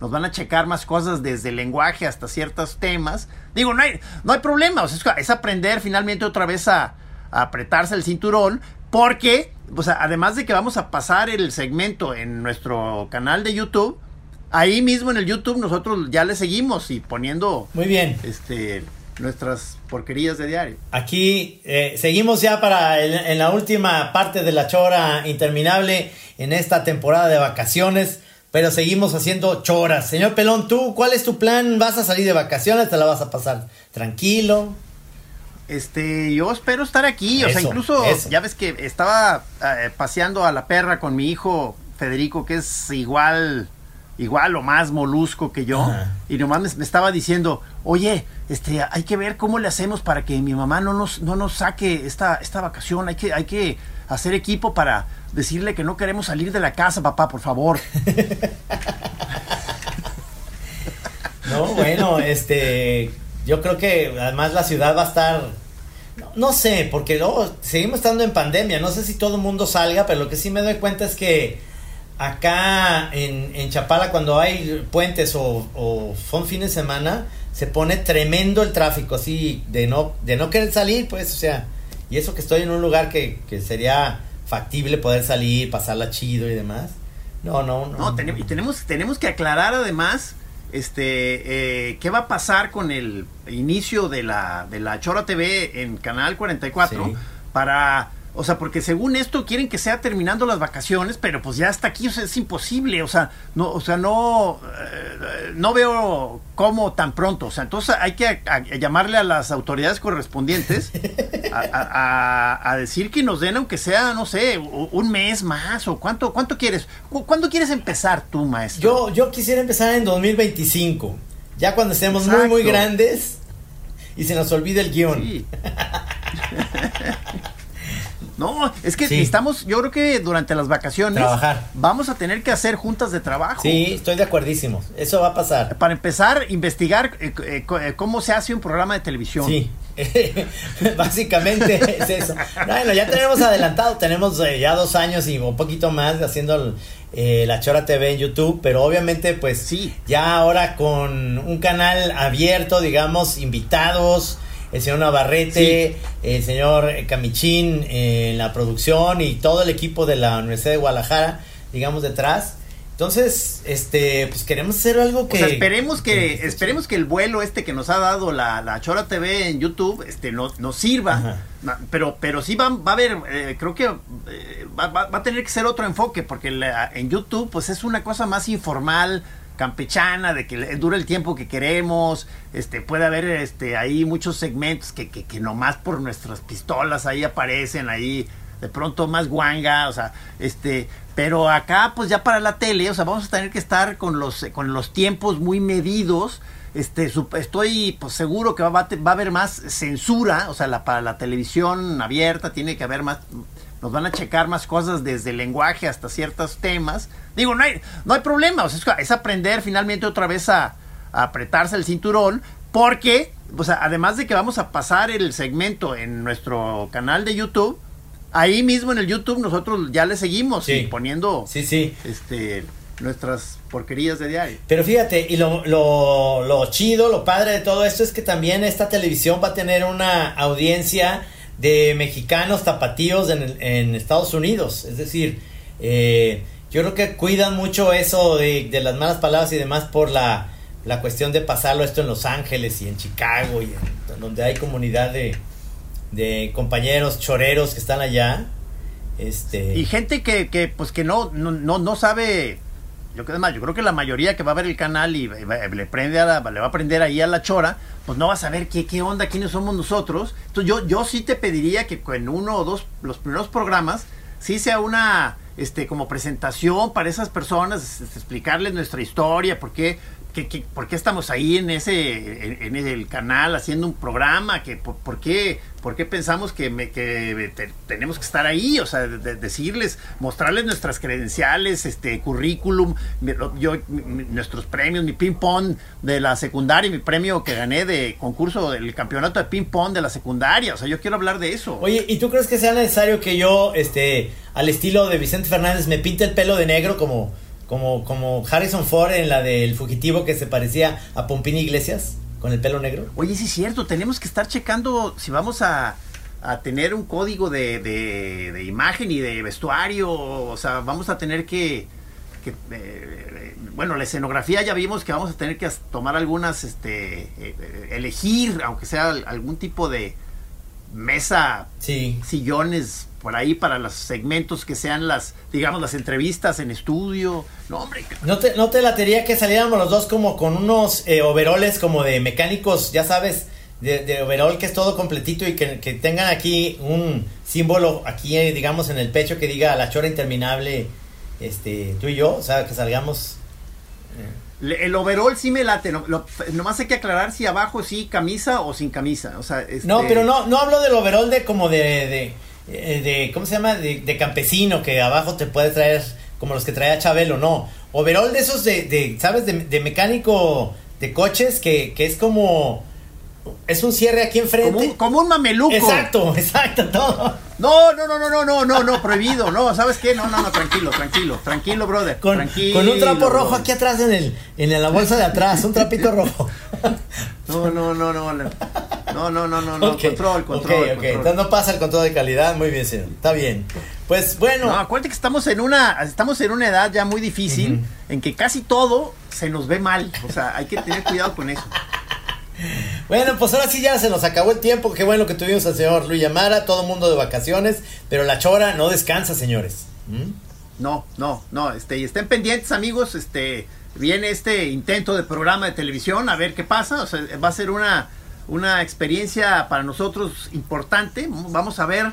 nos van a checar más cosas desde el lenguaje hasta ciertos temas. Digo, no hay, no hay problema, o sea, es, aprender finalmente otra vez a, apretarse el cinturón, porque, o sea, además de que vamos a pasar el segmento en nuestro canal de YouTube, ahí mismo en el YouTube nosotros ya le seguimos y poniendo... Muy bien. Este nuestras porquerías de diario. Aquí eh, seguimos ya para en la última parte de la chora interminable en esta temporada de vacaciones, pero seguimos haciendo choras. Señor Pelón, ¿tú cuál es tu plan? ¿Vas a salir de vacaciones? ¿Te la vas a pasar tranquilo? Este, yo espero estar aquí, o sea, incluso ya ves que estaba eh, paseando a la perra con mi hijo Federico, que es igual igual o más molusco que yo, y nomás me, estaba diciendo, oye, este, hay que ver cómo le hacemos para que mi mamá no nos, no nos saque esta, esta vacación, hay que, hay que hacer equipo para decirle que no queremos salir de la casa, papá, por favor. no, bueno, este, yo creo que además la ciudad va a estar, no, sé, porque luego seguimos estando en pandemia, no sé si todo el mundo salga, pero lo que sí me doy cuenta es que acá en, en Chapala cuando hay puentes o, son fines de semana, se pone tremendo el tráfico, así de no, de no querer salir, pues, o sea, y eso que estoy en un lugar que, que sería factible poder salir, pasarla chido y demás. No, no, no. No, y tenemos, tenemos que aclarar además este eh, qué va a pasar con el inicio de la, de la Chora TV en Canal 44 para o sea, porque según esto quieren que sea terminando las vacaciones, pero pues ya hasta aquí o sea, es imposible. O sea, no, o sea, no, eh, no veo cómo tan pronto. O sea, entonces hay que llamarle a las autoridades correspondientes a, decir que nos den, aunque sea, no sé, un mes más o cuánto, cuánto quieres. ¿Cuándo quieres empezar tú, maestro? Yo, yo quisiera empezar en 2025. Ya cuando estemos muy, muy grandes y se nos olvide el guion. Sí. No, es que necesitamos, yo creo que durante las vacaciones Trabajar. vamos a tener que hacer juntas de trabajo. Sí, estoy de acuerdísimo. Eso va a pasar. Para empezar, investigar eh, eh, eh, cómo se hace un programa de televisión. Sí. Básicamente es eso. Bueno, ya tenemos adelantado, tenemos ya dos años y un poquito más haciendo la Chora TV en YouTube, pero obviamente pues sí. ya ahora con un canal abierto, digamos, invitados, el señor Navarrete, el señor Camichín eh, en la producción y todo el equipo de la Universidad de Guadalajara, digamos, detrás. Entonces, este, pues queremos hacer algo que... O sea, esperemos que, esperemos que el vuelo este que nos ha dado la, la Chora TV en YouTube, este, nos, nos sirva. Pero, pero sí va, va a haber, eh, creo que eh, va, va, a tener que ser otro enfoque, porque en YouTube, pues es una cosa más informal, campechana, de que dure el tiempo que queremos, este, puede haber este, ahí muchos segmentos que, que, que nomás por nuestras pistolas ahí aparecen, ahí de pronto más guanga, o sea, este, pero acá pues ya para la tele, o sea, vamos a tener que estar con los, con los tiempos muy medidos. Este, estoy pues, seguro que va, va, a haber más censura, o sea, la, para la televisión abierta tiene que haber más, nos van a checar más cosas desde el lenguaje hasta ciertos temas. Digo, no hay, no hay problema, o sea, es, aprender finalmente otra vez a, a apretarse el cinturón, porque, o sea, además de que vamos a pasar el segmento en nuestro canal de YouTube, ahí mismo en el YouTube nosotros ya le seguimos poniendo sí, sí. este nuestras porquerías de diario. Pero fíjate, y lo, lo, lo, chido, lo padre de todo esto es que también esta televisión va a tener una audiencia de mexicanos tapatíos en, en Estados Unidos. Es decir, eh, yo creo que cuidan mucho eso de, de, las malas palabras y demás por la, la cuestión de pasarlo esto en Los Ángeles y en Chicago y donde hay comunidad de, de compañeros choreros que están allá. Este... Y gente que, que pues que no, no, no, sabe yo, además, yo creo que la mayoría que va a ver el canal y le, prende le va a aprender ahí a la chora, pues no va a saber qué, qué onda, quiénes somos nosotros. Entonces yo, yo sí te pediría que en uno o dos, los primeros programas, sí sea una, este, como presentación para esas personas, explicarles nuestra historia, por qué, por qué estamos ahí en ese en, el canal haciendo un programa? que por, qué, por, qué, pensamos que, me, tenemos que estar ahí? O sea, decirles, mostrarles nuestras credenciales, este currículum, yo, nuestros premios, mi ping-pong de la secundaria, mi premio que gané de concurso del campeonato de ping-pong de la secundaria. O sea, yo quiero hablar de eso. Oye, ¿y tú crees que sea necesario que yo, este, al estilo de Vicente Fernández, me pinte el pelo de negro como como, como Harrison Ford en la del fugitivo que se parecía a Pompini Iglesias con el pelo negro. Oye, sí es cierto, tenemos que estar checando si vamos a, a tener un código de, de, imagen y de vestuario, o sea, vamos a tener que, que eh, bueno, la escenografía ya vimos que vamos a tener que tomar algunas, este, eh, elegir, aunque sea algún tipo de mesa, sí. sillones por ahí para los segmentos que sean las, digamos, las entrevistas en estudio. No, hombre. ¿No te, no te latería que saliéramos los dos como con unos eh, overoles como de mecánicos, ya sabes, de, de, overall que es todo completito y que, tengan aquí un símbolo aquí, eh, digamos, en el pecho que diga la chora interminable, este, tú y yo, o sea, que salgamos... Eh. El overall sí me late, no, nomás hay que aclarar si abajo sí camisa o sin camisa, o sea... Este no, pero no, no hablo del overall de como de eh, de, ¿cómo se llama? De, campesino, que abajo te puede traer como los que traía Chabelo, no. Overall de esos de, de ¿sabes? De, mecánico de coches que, que es como... Es un cierre aquí enfrente. Como un, como un mameluco. Exacto, exacto, todo. No, no, no, no, no, no, no, no, prohibido, no, ¿sabes qué? No, no, no, tranquilo, tranquilo, tranquilo, brother. Con, tranquilo, con un trapo rojo aquí atrás en el, en la bolsa de atrás, un trapito rojo. No, no, no, no. No, no, no, no, no. control, control. Ok, Entonces no pasa el control de calidad. Muy bien, señor. Está bien. Pues bueno. No, acuérdate que estamos en una, estamos en una edad ya muy difícil en que casi todo se nos ve mal. O sea, hay que tener cuidado con eso. Bueno, pues ahora sí ya se nos acabó el tiempo. Qué bueno que tuvimos al señor Luis Yamara, todo mundo de vacaciones, pero la chora no descansa, señores. ¿Mm? No, no, no, este, y estén pendientes, amigos, este, viene este intento de programa de televisión, a ver qué pasa, o sea, va a ser una una experiencia para nosotros importante. Vamos a ver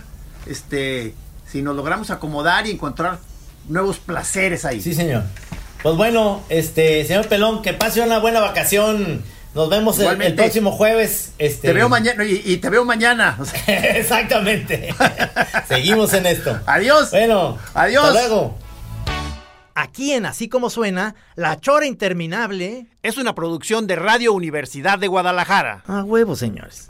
este si nos logramos acomodar y encontrar nuevos placeres ahí. Sí, señor. Pues bueno, este, señor Pelón, que pase una buena vacación. Nos vemos el, próximo jueves. Este... Te veo mañana y, te veo mañana. Exactamente. Seguimos en esto. Adiós. Bueno, adiós. Hasta luego. Aquí en Así como suena, La Chora Interminable es una producción de Radio Universidad de Guadalajara. A huevo, señores.